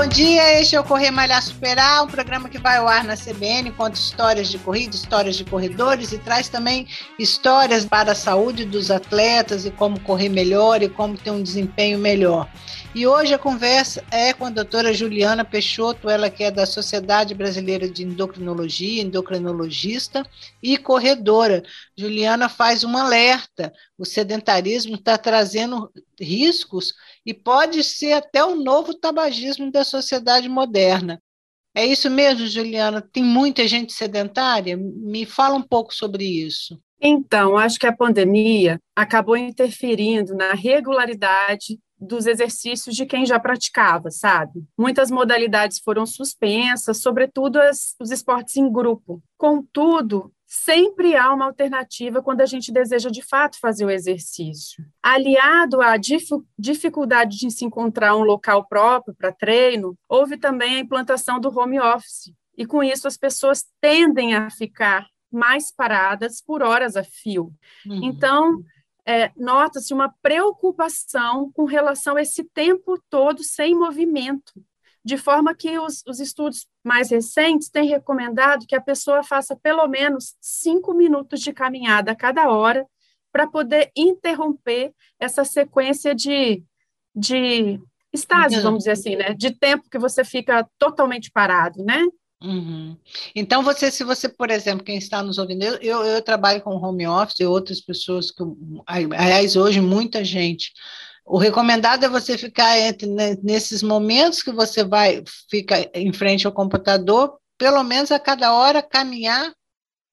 Bom dia. Este é o Correr Malhar Superar, um programa que vai ao ar na CBN, conta histórias de corrida, histórias de corredores e traz também histórias para a saúde dos atletas e como correr melhor e como ter um desempenho melhor. E hoje a conversa é com a doutora Juliana Peixoto, ela que é da Sociedade Brasileira de Endocrinologia, endocrinologista e corredora. Juliana faz um alerta: o sedentarismo está trazendo riscos e pode ser até o novo tabagismo da sociedade moderna. É isso mesmo, Juliana? Tem muita gente sedentária? Me fala um pouco sobre isso. Então, acho que a pandemia acabou interferindo na regularidade dos exercícios de quem já praticava, sabe? Muitas modalidades foram suspensas, sobretudo as, os esportes em grupo. Contudo, sempre há uma alternativa quando a gente deseja de fato fazer o exercício. Aliado à dificuldade de se encontrar um local próprio para treino, houve também a implantação do home office. E com isso as pessoas tendem a ficar mais paradas por horas a fio. Uhum. Então, é, nota-se uma preocupação com relação a esse tempo todo sem movimento, de forma que os, os estudos mais recentes têm recomendado que a pessoa faça pelo menos cinco minutos de caminhada a cada hora para poder interromper essa sequência de, de estágios, vamos dizer assim, né? De tempo que você fica totalmente parado, né? Uhum. Então, você, se você, por exemplo, quem está nos ouvindo, eu, eu, eu trabalho com home office e outras pessoas, que, aliás, hoje muita gente. O recomendado é você ficar entre, né, nesses momentos que você vai, fica em frente ao computador, pelo menos a cada hora caminhar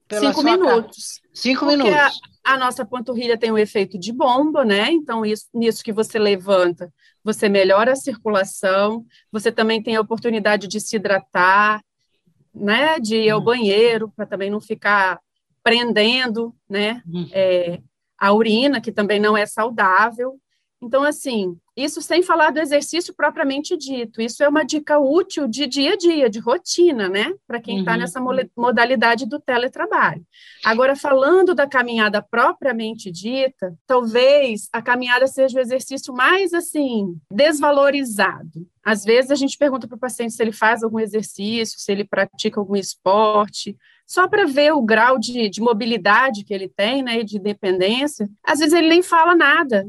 Cinco minutos. Cinco Porque minutos. A, a, nossa panturrilha tem o um efeito de bomba, né? Então, isso, nisso que você levanta, você melhora a circulação, você também tem a oportunidade de se hidratar, né, de ir ao uhum. banheiro, para também não ficar prendendo, né, uhum. é, a urina, que também não é saudável. Então, assim, isso sem falar do exercício propriamente dito, isso é uma dica útil de dia a dia, de rotina, né, para quem está uhum. nessa modalidade do teletrabalho. Agora, falando da caminhada propriamente dita, talvez a caminhada seja o exercício mais, assim, desvalorizado. Às vezes a gente pergunta para o paciente se ele faz algum exercício, se ele pratica algum esporte, só para ver o grau de, de, mobilidade que ele tem, né, de dependência. Às vezes ele nem fala nada.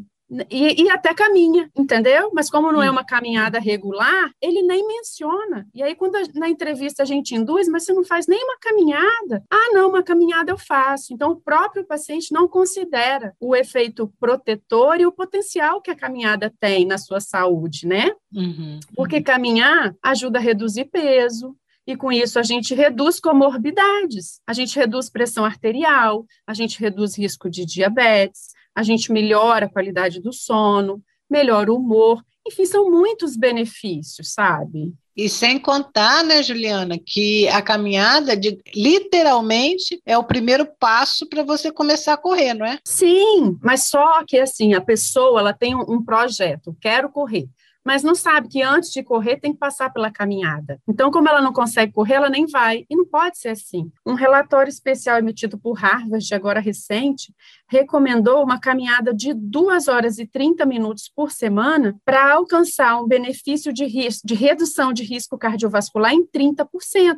E, e, até caminha, entendeu? Mas como não é uma caminhada regular, ele nem menciona. E aí, quando a, na entrevista a gente induz, mas você não faz nem uma caminhada. Ah, não, uma caminhada eu faço. Então, o próprio paciente não considera o efeito protetor e o potencial que a caminhada tem na sua saúde, né? Uhum. Porque caminhar ajuda a reduzir peso, e com isso a gente reduz comorbidades, a gente reduz pressão arterial, a gente reduz risco de diabetes, a gente melhora a qualidade do sono, melhora o humor, enfim, são muitos benefícios, sabe? E sem contar, né, Juliana, que a caminhada de, literalmente é o primeiro passo para você começar a correr, não é? Sim, mas só que assim, a pessoa ela tem um, um projeto, quero correr mas não sabe que antes de correr tem que passar pela caminhada. Então, como ela não consegue correr, ela nem vai. E não pode ser assim. Um relatório especial emitido por Harvard, agora recente, recomendou uma caminhada de 2 horas e 30 minutos por semana para alcançar um benefício de, risco, de redução de risco cardiovascular em 30%.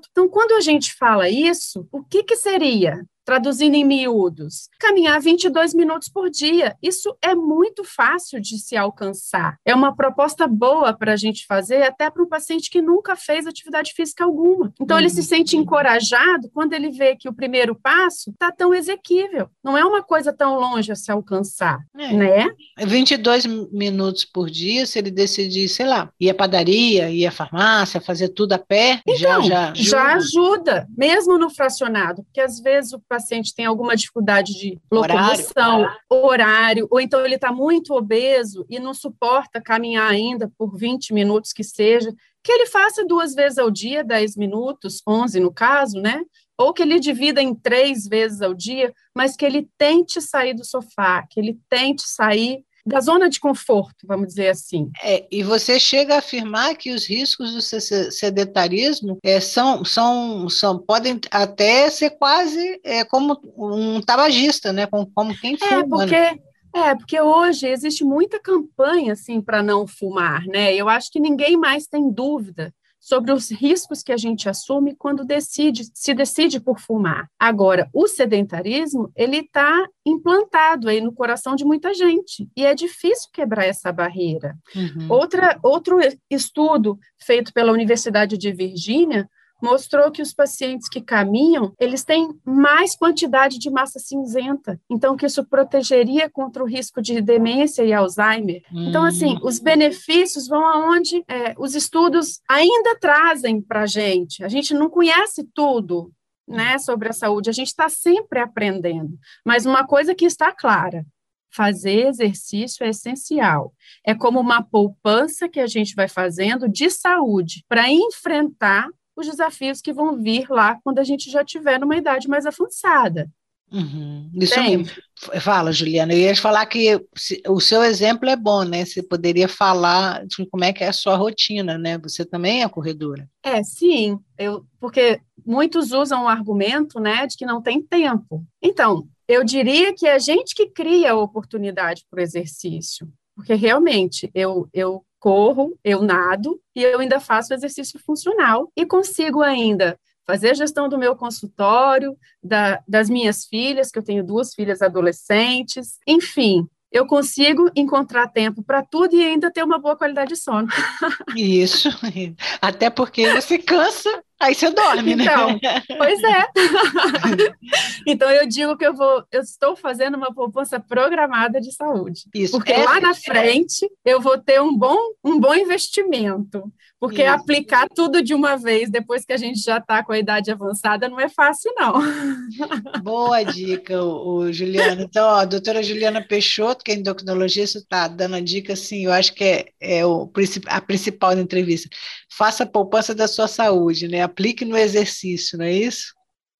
Então, quando a gente fala isso, o que, que seria? Traduzindo em miúdos, caminhar 22 minutos por dia. Isso é muito fácil de se alcançar. É uma proposta boa para a gente fazer, até para um paciente que nunca fez atividade física alguma. Então, uhum. ele se sente encorajado quando ele vê que o primeiro passo está tão exequível. Não é uma coisa tão longe a se alcançar, é. né? 22 minutos por dia, se ele decidir, sei lá, ir à padaria, ir à farmácia, fazer tudo a pé, então, já, já ajuda. Já ajuda, mesmo no fracionado, porque às vezes o paciente paciente tem alguma dificuldade de locomoção, horário, horário ou então ele está muito obeso e não suporta caminhar ainda por 20 minutos que seja, que ele faça duas vezes ao dia, 10 minutos, 11 no caso, né? Ou que ele divida em três vezes ao dia, mas que ele tente sair do sofá, que ele tente sair da zona de conforto, vamos dizer assim. É, e você chega a afirmar que os riscos do sedentarismo é, são, são, são, podem até ser quase é, como um tabagista, né? Como, como quem é, fuma. É, porque é, porque hoje existe muita campanha assim para não fumar, né? Eu acho que ninguém mais tem dúvida sobre os riscos que a gente assume quando decide se decide por fumar. Agora, o sedentarismo ele está implantado aí no coração de muita gente e é difícil quebrar essa barreira. Uhum. Outra, outro estudo feito pela Universidade de Virgínia mostrou que os pacientes que caminham, eles têm mais quantidade de massa cinzenta, então que isso protegeria contra o risco de demência e Alzheimer. Hum. Então, assim, os benefícios vão aonde é, os estudos ainda trazem para a gente. A gente não conhece tudo, né, sobre a saúde, a gente está sempre aprendendo, mas uma coisa que está clara, fazer exercício é essencial. É como uma poupança que a gente vai fazendo de saúde para enfrentar os desafios que vão vir lá quando a gente já tiver numa idade mais avançada. Uhum. Isso mesmo. Fala, Juliana. Eu ia falar que o seu exemplo é bom, né? Você poderia falar de como é que é a sua rotina, né? Você também é corredora. É, sim. Eu, porque muitos usam o argumento, né, de que não tem tempo. Então, eu diria que é a gente que cria a oportunidade para o exercício. Porque realmente eu, eu corro, eu nado e eu ainda faço exercício funcional e consigo ainda fazer a gestão do meu consultório, da, das minhas filhas, que eu tenho duas filhas adolescentes, enfim, eu consigo encontrar tempo para tudo e ainda ter uma boa qualidade de sono. Isso, até porque você cansa, aí você dorme, né? Então, pois é. então eu digo que eu vou, eu estou fazendo uma poupança programada de saúde. Isso. Porque é, lá na frente eu vou ter um bom, um bom investimento. Porque Isso. aplicar tudo de uma vez, depois que a gente já está com a idade avançada, não é fácil, não. Boa dica, o, o Juliana. Então, ó, a doutora Juliana Peixoto, que é endocrinologista, está dando a dica, assim, eu acho que é, é o, a principal da entrevista. Faça a poupança da sua saúde, né? Aplique no exercício, não é isso?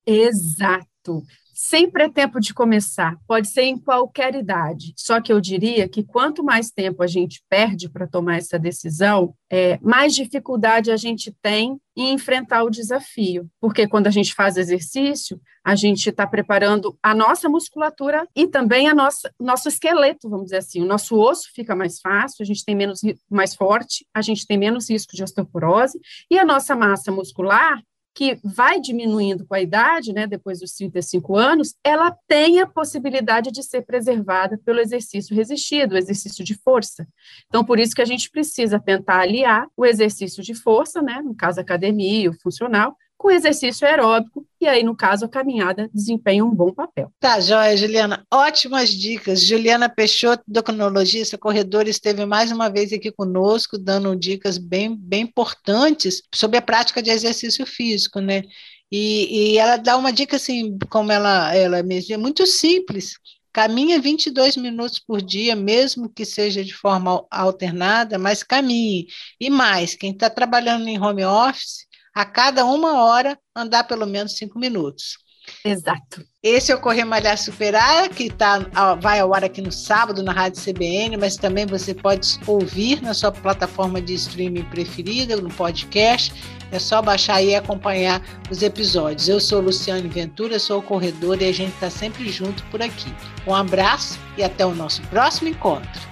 Exato. Sempre é tempo de começar, pode ser em qualquer idade. Só que eu diria que quanto mais tempo a gente perde para tomar essa decisão, é, mais dificuldade a gente tem em enfrentar o desafio. Porque quando a gente faz exercício, a gente está preparando a nossa musculatura e também a nossa nosso esqueleto, vamos dizer assim. O nosso osso fica mais fácil, a gente tem menos mais forte, a gente tem menos risco de osteoporose e a nossa massa muscular que vai diminuindo com a idade, né, depois dos 35 anos, ela tem a possibilidade de ser preservada pelo exercício resistido, o exercício de força. Então, por isso que a gente precisa tentar aliar o exercício de força, né, no caso academia, o funcional, com exercício aeróbico, e aí, no caso, a caminhada desempenha um bom papel. Tá, joia, Juliana. Ótimas dicas. Juliana Peixoto, endocrinologista, corredora, esteve mais uma vez aqui conosco, dando dicas bem, bem importantes sobre a prática de exercício físico, né? E, e ela dá uma dica, assim, como ela, ela mesma, muito simples. Caminha 22 minutos por dia, mesmo que seja de forma alternada, mas caminhe. E mais, quem está trabalhando em home office, a cada uma hora andar pelo menos cinco minutos. Exato. Esse é o Correr Malhar Superar, que tá, vai ao ar aqui no sábado na Rádio CBN, mas também você pode ouvir na sua plataforma de streaming preferida, no podcast. É só baixar e acompanhar os episódios. Eu sou Luciane Ventura, sou corredora e a gente está sempre junto por aqui. Um abraço e até o nosso próximo encontro.